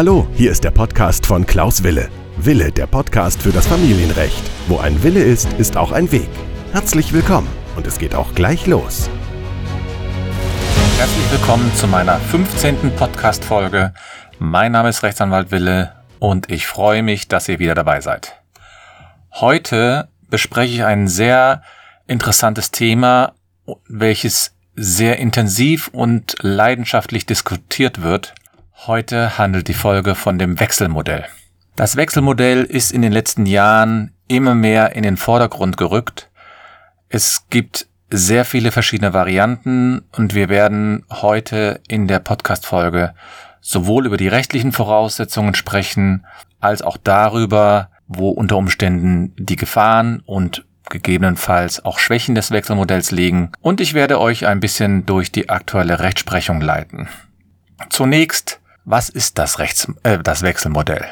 Hallo, hier ist der Podcast von Klaus Wille. Wille, der Podcast für das Familienrecht. Wo ein Wille ist, ist auch ein Weg. Herzlich willkommen und es geht auch gleich los. Herzlich willkommen zu meiner 15. Podcast-Folge. Mein Name ist Rechtsanwalt Wille und ich freue mich, dass ihr wieder dabei seid. Heute bespreche ich ein sehr interessantes Thema, welches sehr intensiv und leidenschaftlich diskutiert wird. Heute handelt die Folge von dem Wechselmodell. Das Wechselmodell ist in den letzten Jahren immer mehr in den Vordergrund gerückt. Es gibt sehr viele verschiedene Varianten und wir werden heute in der Podcast-Folge sowohl über die rechtlichen Voraussetzungen sprechen, als auch darüber, wo unter Umständen die Gefahren und gegebenenfalls auch Schwächen des Wechselmodells liegen und ich werde euch ein bisschen durch die aktuelle Rechtsprechung leiten. Zunächst, was ist das, Rechts äh, das Wechselmodell?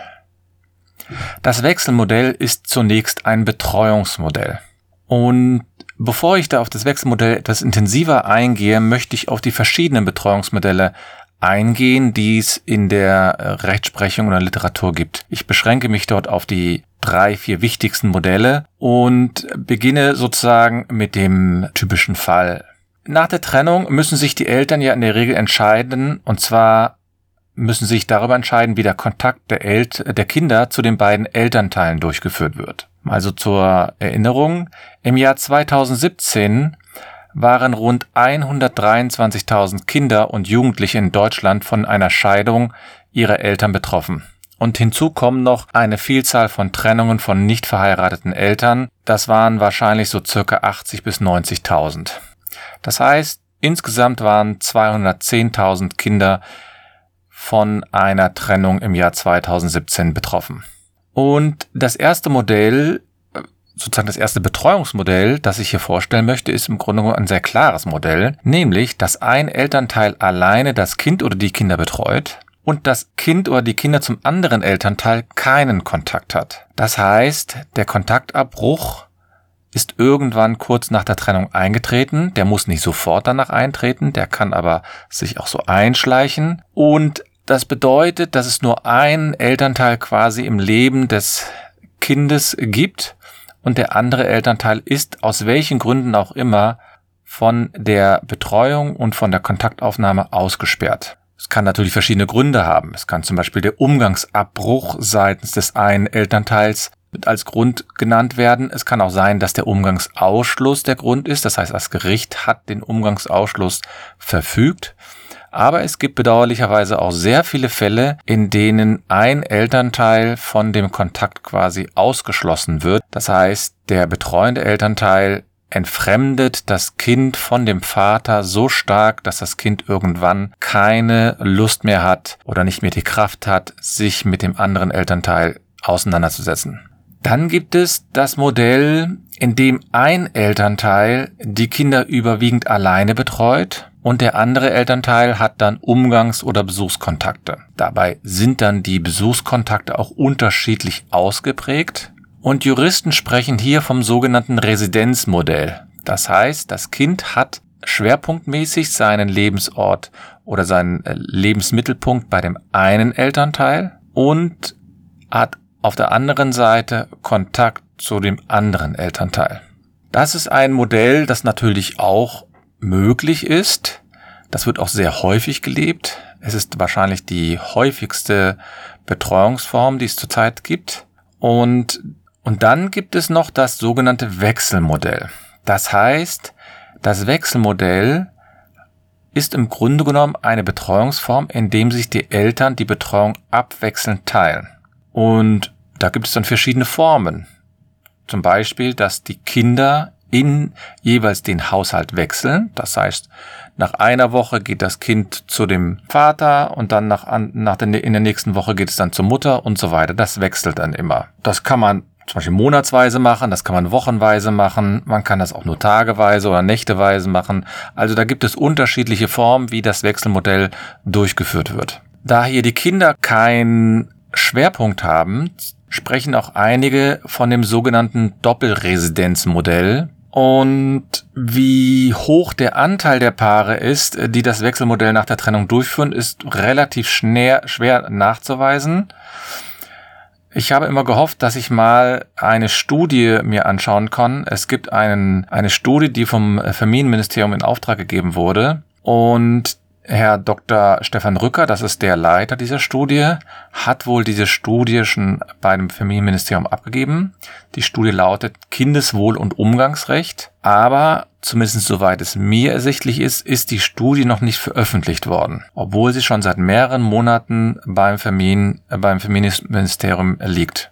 Das Wechselmodell ist zunächst ein Betreuungsmodell. Und bevor ich da auf das Wechselmodell etwas intensiver eingehe, möchte ich auf die verschiedenen Betreuungsmodelle eingehen, die es in der Rechtsprechung oder Literatur gibt. Ich beschränke mich dort auf die drei, vier wichtigsten Modelle und beginne sozusagen mit dem typischen Fall. Nach der Trennung müssen sich die Eltern ja in der Regel entscheiden, und zwar müssen sich darüber entscheiden, wie der Kontakt der, El der Kinder zu den beiden Elternteilen durchgeführt wird. Also zur Erinnerung, im Jahr 2017 waren rund 123.000 Kinder und Jugendliche in Deutschland von einer Scheidung ihrer Eltern betroffen. Und hinzu kommen noch eine Vielzahl von Trennungen von nicht verheirateten Eltern. Das waren wahrscheinlich so circa 80 bis 90.000. Das heißt, insgesamt waren 210.000 Kinder von einer Trennung im Jahr 2017 betroffen. Und das erste Modell, sozusagen das erste Betreuungsmodell, das ich hier vorstellen möchte, ist im Grunde ein sehr klares Modell, nämlich, dass ein Elternteil alleine das Kind oder die Kinder betreut und das Kind oder die Kinder zum anderen Elternteil keinen Kontakt hat. Das heißt, der Kontaktabbruch ist irgendwann kurz nach der Trennung eingetreten. Der muss nicht sofort danach eintreten, der kann aber sich auch so einschleichen. Und das bedeutet, dass es nur einen Elternteil quasi im Leben des Kindes gibt und der andere Elternteil ist aus welchen Gründen auch immer von der Betreuung und von der Kontaktaufnahme ausgesperrt. Es kann natürlich verschiedene Gründe haben. Es kann zum Beispiel der Umgangsabbruch seitens des einen Elternteils als Grund genannt werden. Es kann auch sein, dass der Umgangsausschluss der Grund ist. Das heißt, das Gericht hat den Umgangsausschluss verfügt. Aber es gibt bedauerlicherweise auch sehr viele Fälle, in denen ein Elternteil von dem Kontakt quasi ausgeschlossen wird. Das heißt, der betreuende Elternteil entfremdet das Kind von dem Vater so stark, dass das Kind irgendwann keine Lust mehr hat oder nicht mehr die Kraft hat, sich mit dem anderen Elternteil auseinanderzusetzen. Dann gibt es das Modell, in dem ein Elternteil die Kinder überwiegend alleine betreut und der andere Elternteil hat dann Umgangs- oder Besuchskontakte. Dabei sind dann die Besuchskontakte auch unterschiedlich ausgeprägt und Juristen sprechen hier vom sogenannten Residenzmodell. Das heißt, das Kind hat schwerpunktmäßig seinen Lebensort oder seinen äh, Lebensmittelpunkt bei dem einen Elternteil und hat auf der anderen Seite Kontakt zu dem anderen Elternteil. Das ist ein Modell, das natürlich auch möglich ist. Das wird auch sehr häufig gelebt. Es ist wahrscheinlich die häufigste Betreuungsform, die es zurzeit gibt. Und und dann gibt es noch das sogenannte Wechselmodell. Das heißt, das Wechselmodell ist im Grunde genommen eine Betreuungsform, in dem sich die Eltern die Betreuung abwechselnd teilen. Und da gibt es dann verschiedene Formen. Zum Beispiel, dass die Kinder in jeweils den Haushalt wechseln. Das heißt, nach einer Woche geht das Kind zu dem Vater und dann nach, nach der, in der nächsten Woche geht es dann zur Mutter und so weiter. Das wechselt dann immer. Das kann man zum Beispiel monatsweise machen, das kann man wochenweise machen, man kann das auch nur tageweise oder nächteweise machen. Also da gibt es unterschiedliche Formen, wie das Wechselmodell durchgeführt wird. Da hier die Kinder keinen Schwerpunkt haben, sprechen auch einige von dem sogenannten Doppelresidenzmodell. Und wie hoch der Anteil der Paare ist, die das Wechselmodell nach der Trennung durchführen, ist relativ schwer, schwer nachzuweisen. Ich habe immer gehofft, dass ich mal eine Studie mir anschauen kann. Es gibt einen, eine Studie, die vom Familienministerium in Auftrag gegeben wurde. Und Herr Dr. Stefan Rücker, das ist der Leiter dieser Studie, hat wohl diese Studie schon bei dem Familienministerium abgegeben. Die Studie lautet Kindeswohl und Umgangsrecht, aber zumindest soweit es mir ersichtlich ist, ist die Studie noch nicht veröffentlicht worden, obwohl sie schon seit mehreren Monaten beim, Familien, beim Familienministerium liegt.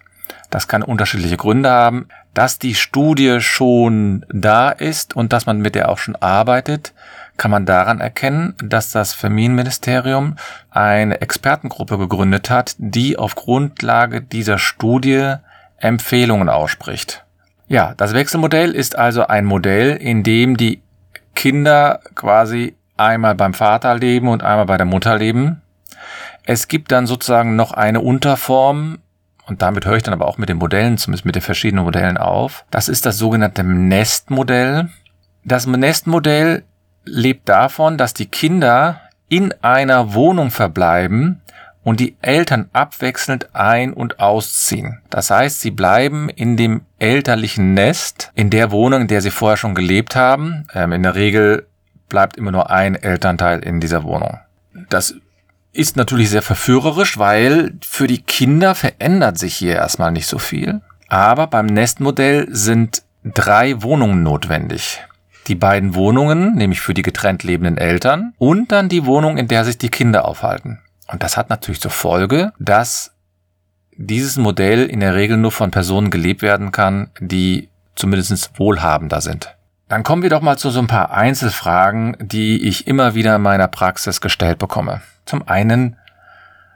Das kann unterschiedliche Gründe haben. Dass die Studie schon da ist und dass man mit der auch schon arbeitet, kann man daran erkennen, dass das Familienministerium eine Expertengruppe gegründet hat, die auf Grundlage dieser Studie Empfehlungen ausspricht. Ja, das Wechselmodell ist also ein Modell, in dem die Kinder quasi einmal beim Vater leben und einmal bei der Mutter leben. Es gibt dann sozusagen noch eine Unterform, und damit höre ich dann aber auch mit den Modellen, zumindest mit den verschiedenen Modellen auf. Das ist das sogenannte Nestmodell. Das Nestmodell lebt davon, dass die Kinder in einer Wohnung verbleiben und die Eltern abwechselnd ein- und ausziehen. Das heißt, sie bleiben in dem elterlichen Nest, in der Wohnung, in der sie vorher schon gelebt haben. Ähm, in der Regel bleibt immer nur ein Elternteil in dieser Wohnung. Das ist natürlich sehr verführerisch, weil für die Kinder verändert sich hier erstmal nicht so viel. Aber beim Nestmodell sind drei Wohnungen notwendig die beiden Wohnungen, nämlich für die getrennt lebenden Eltern und dann die Wohnung, in der sich die Kinder aufhalten. Und das hat natürlich zur Folge, dass dieses Modell in der Regel nur von Personen gelebt werden kann, die zumindest wohlhabender sind. Dann kommen wir doch mal zu so ein paar Einzelfragen, die ich immer wieder in meiner Praxis gestellt bekomme. Zum einen,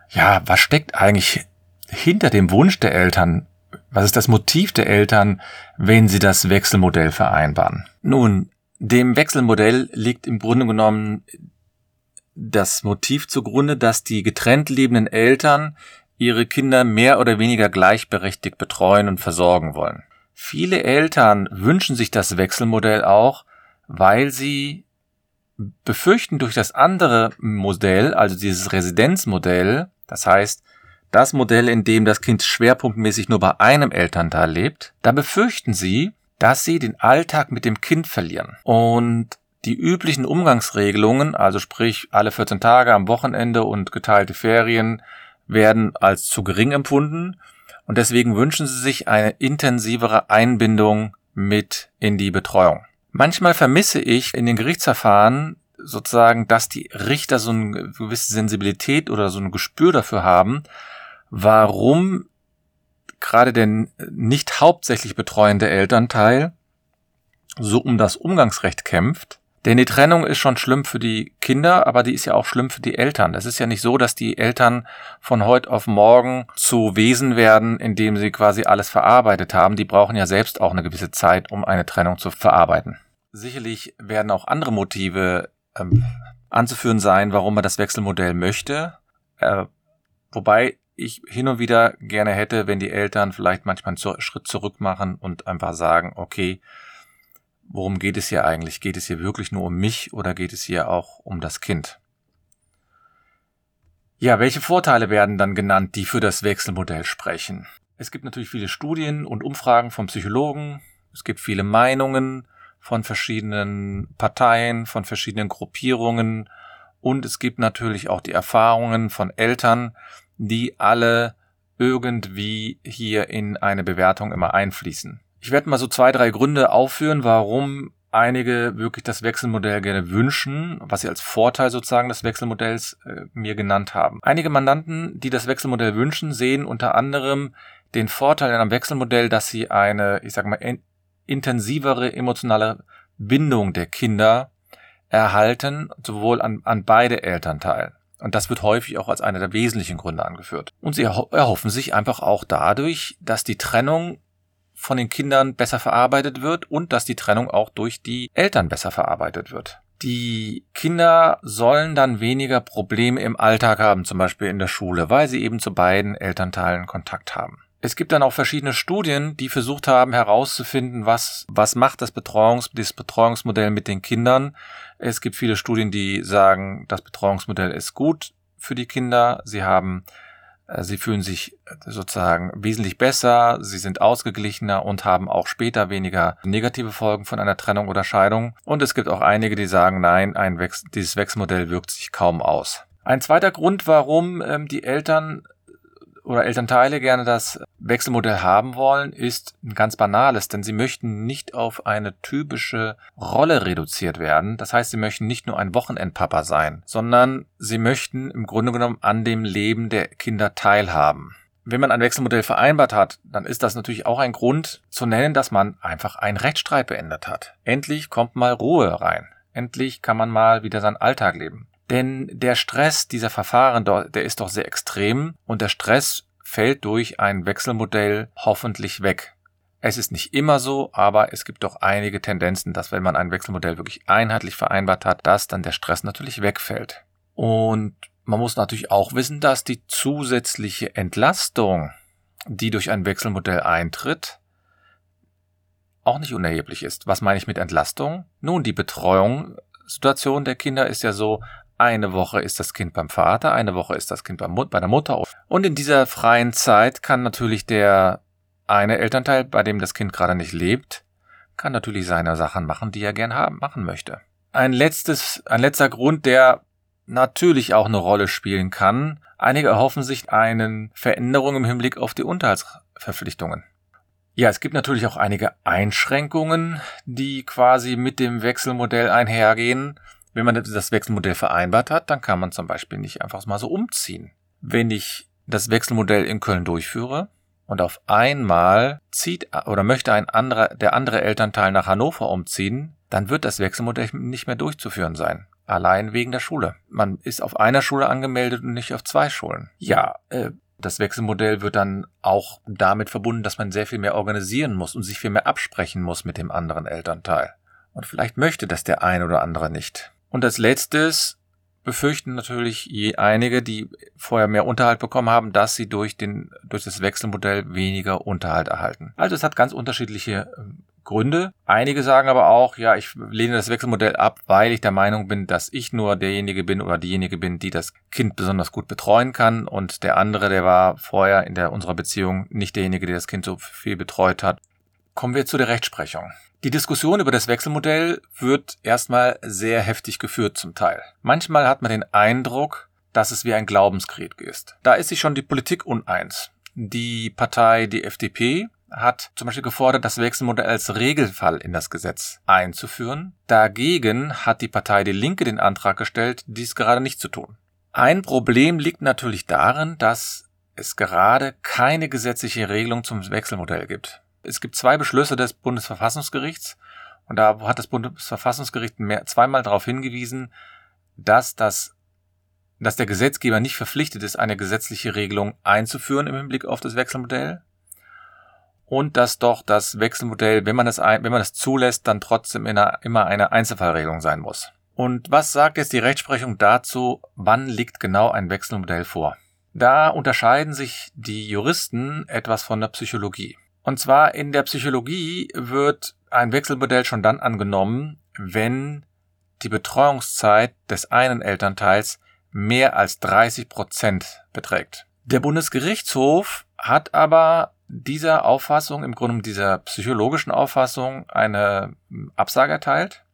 ja, was steckt eigentlich hinter dem Wunsch der Eltern? Was ist das Motiv der Eltern, wenn sie das Wechselmodell vereinbaren? Nun, dem Wechselmodell liegt im Grunde genommen das Motiv zugrunde, dass die getrennt lebenden Eltern ihre Kinder mehr oder weniger gleichberechtigt betreuen und versorgen wollen. Viele Eltern wünschen sich das Wechselmodell auch, weil sie befürchten durch das andere Modell, also dieses Residenzmodell, das heißt das Modell, in dem das Kind schwerpunktmäßig nur bei einem Elternteil lebt, da befürchten sie, dass sie den Alltag mit dem Kind verlieren. Und die üblichen Umgangsregelungen, also sprich alle 14 Tage am Wochenende und geteilte Ferien, werden als zu gering empfunden und deswegen wünschen sie sich eine intensivere Einbindung mit in die Betreuung. Manchmal vermisse ich in den Gerichtsverfahren sozusagen, dass die Richter so eine gewisse Sensibilität oder so ein Gespür dafür haben, warum gerade der nicht hauptsächlich betreuende Elternteil so um das Umgangsrecht kämpft. Denn die Trennung ist schon schlimm für die Kinder, aber die ist ja auch schlimm für die Eltern. Es ist ja nicht so, dass die Eltern von heute auf morgen zu Wesen werden, indem sie quasi alles verarbeitet haben. Die brauchen ja selbst auch eine gewisse Zeit, um eine Trennung zu verarbeiten. Sicherlich werden auch andere Motive ähm, anzuführen sein, warum man das Wechselmodell möchte. Äh, wobei ich hin und wieder gerne hätte, wenn die Eltern vielleicht manchmal einen Schritt zurück machen und einfach sagen, okay, worum geht es hier eigentlich? Geht es hier wirklich nur um mich oder geht es hier auch um das Kind? Ja, welche Vorteile werden dann genannt, die für das Wechselmodell sprechen? Es gibt natürlich viele Studien und Umfragen von Psychologen. Es gibt viele Meinungen von verschiedenen Parteien, von verschiedenen Gruppierungen. Und es gibt natürlich auch die Erfahrungen von Eltern, die alle irgendwie hier in eine Bewertung immer einfließen. Ich werde mal so zwei, drei Gründe aufführen, warum einige wirklich das Wechselmodell gerne wünschen, was sie als Vorteil sozusagen des Wechselmodells äh, mir genannt haben. Einige Mandanten, die das Wechselmodell wünschen, sehen unter anderem den Vorteil in einem Wechselmodell, dass sie eine, ich sag mal, intensivere emotionale Bindung der Kinder erhalten, sowohl an, an beide Elternteile. Und das wird häufig auch als einer der wesentlichen Gründe angeführt. Und sie erhoffen sich einfach auch dadurch, dass die Trennung von den Kindern besser verarbeitet wird und dass die Trennung auch durch die Eltern besser verarbeitet wird. Die Kinder sollen dann weniger Probleme im Alltag haben, zum Beispiel in der Schule, weil sie eben zu beiden Elternteilen Kontakt haben. Es gibt dann auch verschiedene Studien, die versucht haben herauszufinden, was, was macht das, Betreuungs, das Betreuungsmodell mit den Kindern. Es gibt viele Studien, die sagen, das Betreuungsmodell ist gut für die Kinder. Sie haben, äh, sie fühlen sich sozusagen wesentlich besser, sie sind ausgeglichener und haben auch später weniger negative Folgen von einer Trennung oder Scheidung. Und es gibt auch einige, die sagen, nein, ein Wechsel, dieses Wechselmodell wirkt sich kaum aus. Ein zweiter Grund, warum ähm, die Eltern oder Elternteile gerne das Wechselmodell haben wollen, ist ein ganz banales, denn sie möchten nicht auf eine typische Rolle reduziert werden. Das heißt, sie möchten nicht nur ein Wochenendpapa sein, sondern sie möchten im Grunde genommen an dem Leben der Kinder teilhaben. Wenn man ein Wechselmodell vereinbart hat, dann ist das natürlich auch ein Grund zu nennen, dass man einfach einen Rechtsstreit beendet hat. Endlich kommt mal Ruhe rein. Endlich kann man mal wieder seinen Alltag leben. Denn der Stress dieser Verfahren, der ist doch sehr extrem und der Stress fällt durch ein Wechselmodell hoffentlich weg. Es ist nicht immer so, aber es gibt doch einige Tendenzen, dass wenn man ein Wechselmodell wirklich einheitlich vereinbart hat, dass dann der Stress natürlich wegfällt. Und man muss natürlich auch wissen, dass die zusätzliche Entlastung, die durch ein Wechselmodell eintritt, auch nicht unerheblich ist. Was meine ich mit Entlastung? Nun, die Betreuungssituation der Kinder ist ja so, eine Woche ist das Kind beim Vater, eine Woche ist das Kind bei der Mutter. Und in dieser freien Zeit kann natürlich der eine Elternteil, bei dem das Kind gerade nicht lebt, kann natürlich seine Sachen machen, die er gern haben, machen möchte. Ein letztes, ein letzter Grund, der natürlich auch eine Rolle spielen kann. Einige erhoffen sich eine Veränderung im Hinblick auf die Unterhaltsverpflichtungen. Ja, es gibt natürlich auch einige Einschränkungen, die quasi mit dem Wechselmodell einhergehen. Wenn man das Wechselmodell vereinbart hat, dann kann man zum Beispiel nicht einfach mal so umziehen. Wenn ich das Wechselmodell in Köln durchführe und auf einmal zieht oder möchte ein anderer, der andere Elternteil nach Hannover umziehen, dann wird das Wechselmodell nicht mehr durchzuführen sein. Allein wegen der Schule. Man ist auf einer Schule angemeldet und nicht auf zwei Schulen. Ja, äh, das Wechselmodell wird dann auch damit verbunden, dass man sehr viel mehr organisieren muss und sich viel mehr absprechen muss mit dem anderen Elternteil. Und vielleicht möchte das der ein oder andere nicht. Und als letztes befürchten natürlich je einige, die vorher mehr Unterhalt bekommen haben, dass sie durch den, durch das Wechselmodell weniger Unterhalt erhalten. Also es hat ganz unterschiedliche ähm, Gründe. Einige sagen aber auch, ja, ich lehne das Wechselmodell ab, weil ich der Meinung bin, dass ich nur derjenige bin oder diejenige bin, die das Kind besonders gut betreuen kann und der andere, der war vorher in der unserer Beziehung nicht derjenige, der das Kind so viel betreut hat. Kommen wir zu der Rechtsprechung. Die Diskussion über das Wechselmodell wird erstmal sehr heftig geführt zum Teil. Manchmal hat man den Eindruck, dass es wie ein Glaubenskrieg ist. Da ist sich schon die Politik uneins. Die Partei, die FDP, hat zum Beispiel gefordert, das Wechselmodell als Regelfall in das Gesetz einzuführen. Dagegen hat die Partei Die Linke den Antrag gestellt, dies gerade nicht zu tun. Ein Problem liegt natürlich darin, dass es gerade keine gesetzliche Regelung zum Wechselmodell gibt. Es gibt zwei Beschlüsse des Bundesverfassungsgerichts und da hat das Bundesverfassungsgericht mehr, zweimal darauf hingewiesen, dass das dass der Gesetzgeber nicht verpflichtet ist, eine gesetzliche Regelung einzuführen im Hinblick auf das Wechselmodell und dass doch das Wechselmodell, wenn man das, wenn man das zulässt, dann trotzdem einer, immer eine Einzelfallregelung sein muss. Und was sagt jetzt die Rechtsprechung dazu, wann liegt genau ein Wechselmodell vor? Da unterscheiden sich die Juristen etwas von der Psychologie. Und zwar in der Psychologie wird ein Wechselmodell schon dann angenommen, wenn die Betreuungszeit des einen Elternteils mehr als 30 Prozent beträgt. Der Bundesgerichtshof hat aber dieser Auffassung, im Grunde dieser psychologischen Auffassung, eine Absage erteilt.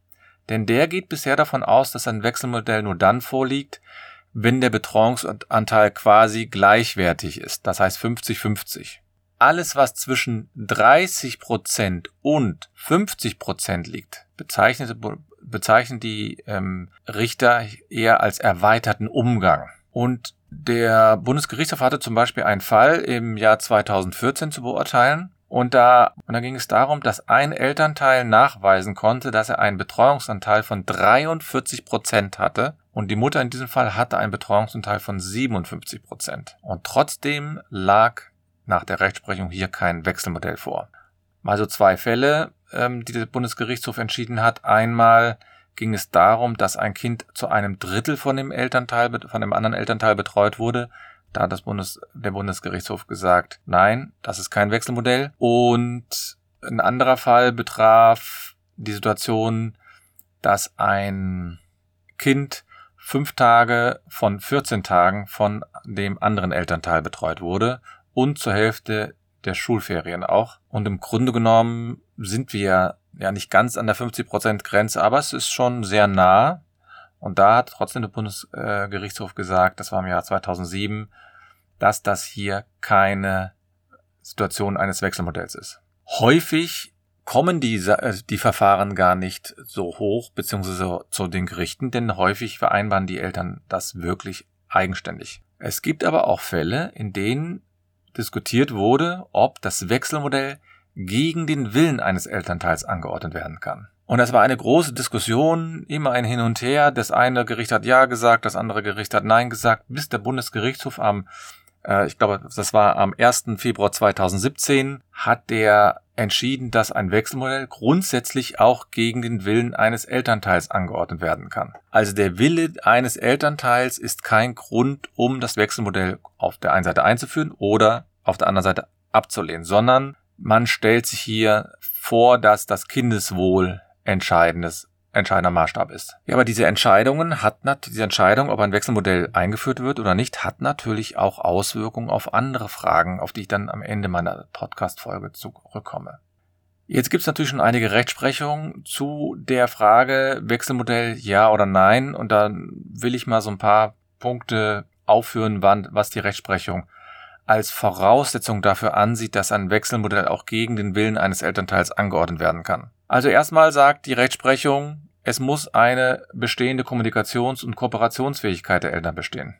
Denn der geht bisher davon aus, dass ein Wechselmodell nur dann vorliegt, wenn der Betreuungsanteil quasi gleichwertig ist. Das heißt 50-50 alles, was zwischen 30 Prozent und 50 Prozent liegt, bezeichnet, bezeichnen die ähm, Richter eher als erweiterten Umgang. Und der Bundesgerichtshof hatte zum Beispiel einen Fall im Jahr 2014 zu beurteilen. Und da, und da ging es darum, dass ein Elternteil nachweisen konnte, dass er einen Betreuungsanteil von 43 Prozent hatte. Und die Mutter in diesem Fall hatte einen Betreuungsanteil von 57 Prozent. Und trotzdem lag nach der Rechtsprechung hier kein Wechselmodell vor. Mal so zwei Fälle, ähm, die der Bundesgerichtshof entschieden hat. Einmal ging es darum, dass ein Kind zu einem Drittel von dem Elternteil, von dem anderen Elternteil betreut wurde. Da hat das Bundes, der Bundesgerichtshof gesagt, nein, das ist kein Wechselmodell. Und ein anderer Fall betraf die Situation, dass ein Kind fünf Tage von 14 Tagen von dem anderen Elternteil betreut wurde und zur Hälfte der Schulferien auch. Und im Grunde genommen sind wir ja nicht ganz an der 50% Grenze, aber es ist schon sehr nah. Und da hat trotzdem der Bundesgerichtshof gesagt, das war im Jahr 2007, dass das hier keine Situation eines Wechselmodells ist. Häufig kommen die, äh, die Verfahren gar nicht so hoch, beziehungsweise zu den Gerichten, denn häufig vereinbaren die Eltern das wirklich eigenständig. Es gibt aber auch Fälle, in denen diskutiert wurde, ob das Wechselmodell gegen den Willen eines Elternteils angeordnet werden kann. Und das war eine große Diskussion, immer ein Hin und Her. Das eine Gericht hat Ja gesagt, das andere Gericht hat Nein gesagt, bis der Bundesgerichtshof am, äh, ich glaube, das war am 1. Februar 2017, hat der entschieden, dass ein Wechselmodell grundsätzlich auch gegen den Willen eines Elternteils angeordnet werden kann. Also der Wille eines Elternteils ist kein Grund, um das Wechselmodell auf der einen Seite einzuführen oder auf der anderen Seite abzulehnen, sondern man stellt sich hier vor, dass das Kindeswohl entscheidendes entscheidender Maßstab ist. Ja, aber diese Entscheidungen hat diese Entscheidung, ob ein Wechselmodell eingeführt wird oder nicht, hat natürlich auch Auswirkungen auf andere Fragen, auf die ich dann am Ende meiner Podcast-Folge zurückkomme. Jetzt gibt es natürlich schon einige Rechtsprechungen zu der Frage Wechselmodell ja oder nein und dann will ich mal so ein paar Punkte aufführen, wann, was die Rechtsprechung als Voraussetzung dafür ansieht, dass ein Wechselmodell auch gegen den Willen eines Elternteils angeordnet werden kann. Also erstmal sagt die Rechtsprechung, es muss eine bestehende Kommunikations- und Kooperationsfähigkeit der Eltern bestehen.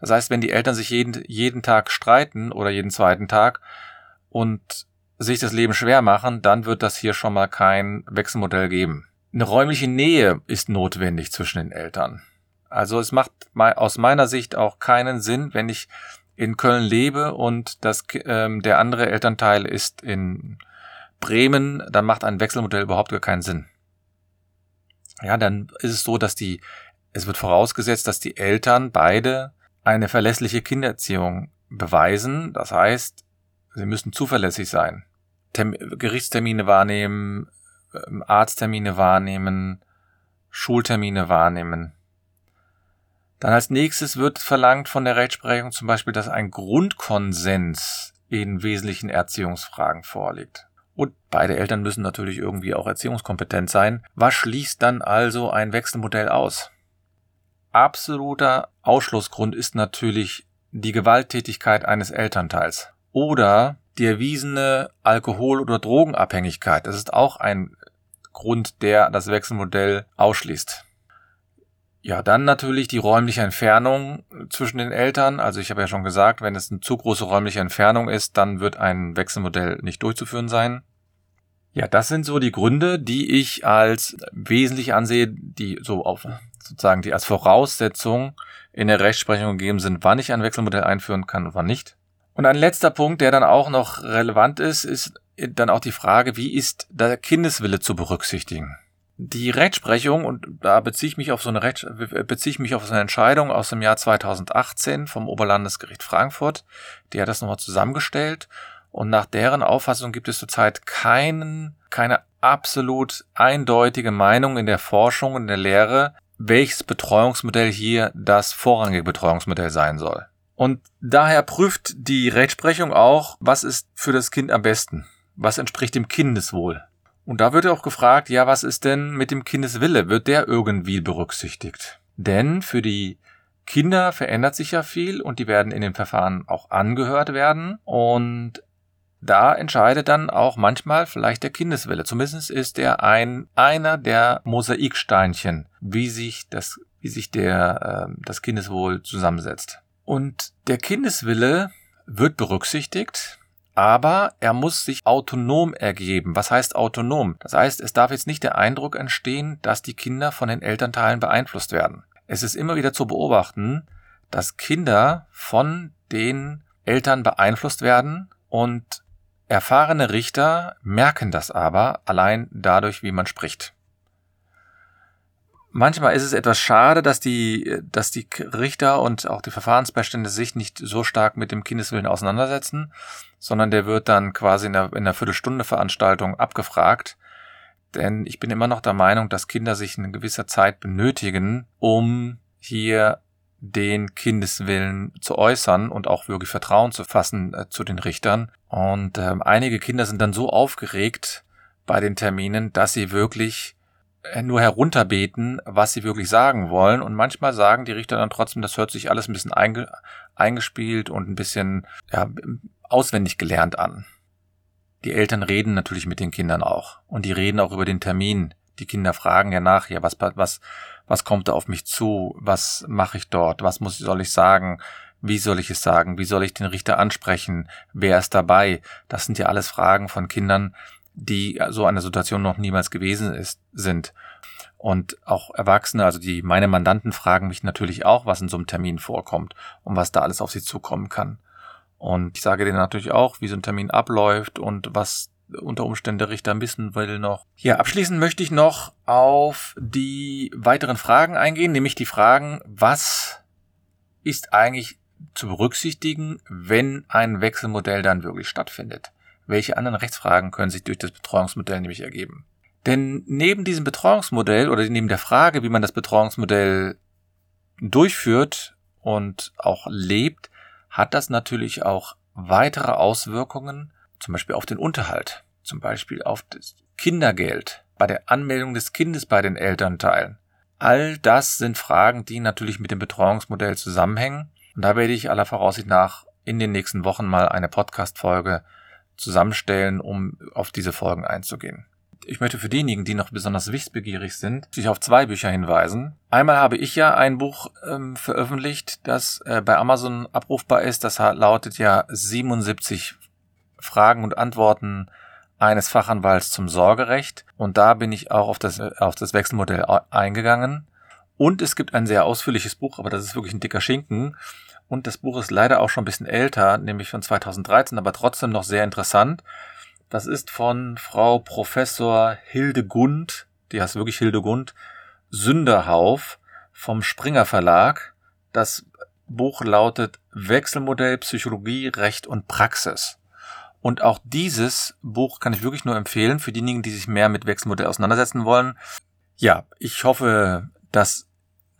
Das heißt, wenn die Eltern sich jeden, jeden Tag streiten oder jeden zweiten Tag und sich das Leben schwer machen, dann wird das hier schon mal kein Wechselmodell geben. Eine räumliche Nähe ist notwendig zwischen den Eltern. Also es macht aus meiner Sicht auch keinen Sinn, wenn ich in Köln lebe und das, ähm, der andere Elternteil ist in Bremen, dann macht ein Wechselmodell überhaupt gar keinen Sinn. Ja, dann ist es so, dass die, es wird vorausgesetzt, dass die Eltern beide eine verlässliche Kindererziehung beweisen. Das heißt, sie müssen zuverlässig sein. Term Gerichtstermine wahrnehmen, ähm, Arzttermine wahrnehmen, Schultermine wahrnehmen. Dann als nächstes wird verlangt von der Rechtsprechung zum Beispiel, dass ein Grundkonsens in wesentlichen Erziehungsfragen vorliegt. Und beide Eltern müssen natürlich irgendwie auch erziehungskompetent sein. Was schließt dann also ein Wechselmodell aus? Absoluter Ausschlussgrund ist natürlich die Gewalttätigkeit eines Elternteils oder die erwiesene Alkohol- oder Drogenabhängigkeit. Das ist auch ein Grund, der das Wechselmodell ausschließt. Ja, dann natürlich die räumliche Entfernung zwischen den Eltern. Also ich habe ja schon gesagt, wenn es eine zu große räumliche Entfernung ist, dann wird ein Wechselmodell nicht durchzuführen sein. Ja, das sind so die Gründe, die ich als wesentlich ansehe, die so auf sozusagen die als Voraussetzung in der Rechtsprechung gegeben sind, wann ich ein Wechselmodell einführen kann und wann nicht. Und ein letzter Punkt, der dann auch noch relevant ist, ist dann auch die Frage, wie ist der Kindeswille zu berücksichtigen? Die Rechtsprechung, und da beziehe ich mich auf so eine Rechts beziehe ich mich auf so eine Entscheidung aus dem Jahr 2018 vom Oberlandesgericht Frankfurt, die hat das nochmal zusammengestellt und nach deren Auffassung gibt es zurzeit keinen, keine absolut eindeutige Meinung in der Forschung und der Lehre, welches Betreuungsmodell hier das vorrangige Betreuungsmodell sein soll. Und daher prüft die Rechtsprechung auch, was ist für das Kind am besten? Was entspricht dem Kindeswohl? Und da wird auch gefragt, ja, was ist denn mit dem Kindeswille? Wird der irgendwie berücksichtigt? Denn für die Kinder verändert sich ja viel und die werden in den Verfahren auch angehört werden. Und da entscheidet dann auch manchmal vielleicht der Kindeswille. Zumindest ist er ein, einer der Mosaiksteinchen, wie sich das, wie sich der, äh, das Kindeswohl zusammensetzt. Und der Kindeswille wird berücksichtigt, aber er muss sich autonom ergeben. Was heißt autonom? Das heißt, es darf jetzt nicht der Eindruck entstehen, dass die Kinder von den Elternteilen beeinflusst werden. Es ist immer wieder zu beobachten, dass Kinder von den Eltern beeinflusst werden und Erfahrene Richter merken das aber allein dadurch, wie man spricht. Manchmal ist es etwas schade, dass die, dass die Richter und auch die Verfahrensbeistände sich nicht so stark mit dem Kindeswillen auseinandersetzen, sondern der wird dann quasi in einer, in einer Viertelstunde Veranstaltung abgefragt. Denn ich bin immer noch der Meinung, dass Kinder sich in gewisser Zeit benötigen, um hier den Kindeswillen zu äußern und auch wirklich Vertrauen zu fassen äh, zu den Richtern. Und äh, einige Kinder sind dann so aufgeregt bei den Terminen, dass sie wirklich äh, nur herunterbeten, was sie wirklich sagen wollen. Und manchmal sagen die Richter dann trotzdem, das hört sich alles ein bisschen einge eingespielt und ein bisschen ja, auswendig gelernt an. Die Eltern reden natürlich mit den Kindern auch. Und die reden auch über den Termin. Die Kinder fragen ja nach, ja, was, was, was kommt da auf mich zu? Was mache ich dort? Was muss, soll ich sagen? Wie soll ich es sagen? Wie soll ich den Richter ansprechen? Wer ist dabei? Das sind ja alles Fragen von Kindern, die so eine Situation noch niemals gewesen ist, sind. Und auch Erwachsene, also die, meine Mandanten fragen mich natürlich auch, was in so einem Termin vorkommt und was da alles auf sie zukommen kann. Und ich sage denen natürlich auch, wie so ein Termin abläuft und was unter Umständen der Richter wissen will noch. Ja, abschließend möchte ich noch auf die weiteren Fragen eingehen, nämlich die Fragen, was ist eigentlich zu berücksichtigen, wenn ein Wechselmodell dann wirklich stattfindet? Welche anderen Rechtsfragen können sich durch das Betreuungsmodell nämlich ergeben? Denn neben diesem Betreuungsmodell oder neben der Frage, wie man das Betreuungsmodell durchführt und auch lebt, hat das natürlich auch weitere Auswirkungen, zum Beispiel auf den Unterhalt, zum Beispiel auf das Kindergeld, bei der Anmeldung des Kindes bei den Elternteilen. All das sind Fragen, die natürlich mit dem Betreuungsmodell zusammenhängen. Und da werde ich aller Voraussicht nach in den nächsten Wochen mal eine Podcast-Folge zusammenstellen, um auf diese Folgen einzugehen ich möchte für diejenigen, die noch besonders wissbegierig sind, sich auf zwei Bücher hinweisen. Einmal habe ich ja ein Buch ähm, veröffentlicht, das äh, bei Amazon abrufbar ist. Das lautet ja 77 Fragen und Antworten eines Fachanwalts zum Sorgerecht. Und da bin ich auch auf das, äh, auf das Wechselmodell eingegangen. Und es gibt ein sehr ausführliches Buch, aber das ist wirklich ein dicker Schinken. Und das Buch ist leider auch schon ein bisschen älter, nämlich von 2013, aber trotzdem noch sehr interessant. Das ist von Frau Professor Hildegund, die heißt wirklich Hildegund, Sünderhauf vom Springer Verlag. Das Buch lautet Wechselmodell Psychologie, Recht und Praxis. Und auch dieses Buch kann ich wirklich nur empfehlen für diejenigen, die sich mehr mit Wechselmodell auseinandersetzen wollen. Ja, ich hoffe, dass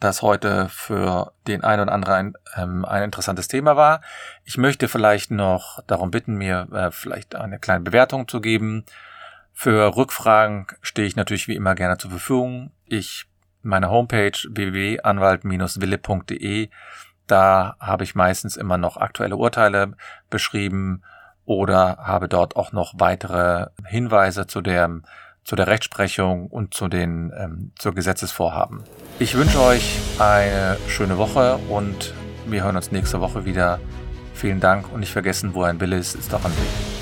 das heute für den einen oder anderen ein, ähm, ein interessantes Thema war. Ich möchte vielleicht noch darum bitten, mir äh, vielleicht eine kleine Bewertung zu geben. Für Rückfragen stehe ich natürlich wie immer gerne zur Verfügung. Ich meine Homepage www.anwalt-wille.de. Da habe ich meistens immer noch aktuelle Urteile beschrieben oder habe dort auch noch weitere Hinweise zu der zu der Rechtsprechung und zu den ähm, zur Gesetzesvorhaben. Ich wünsche euch eine schöne Woche und wir hören uns nächste Woche wieder. Vielen Dank und nicht vergessen, wo ein Wille ist, ist auch ein Weg.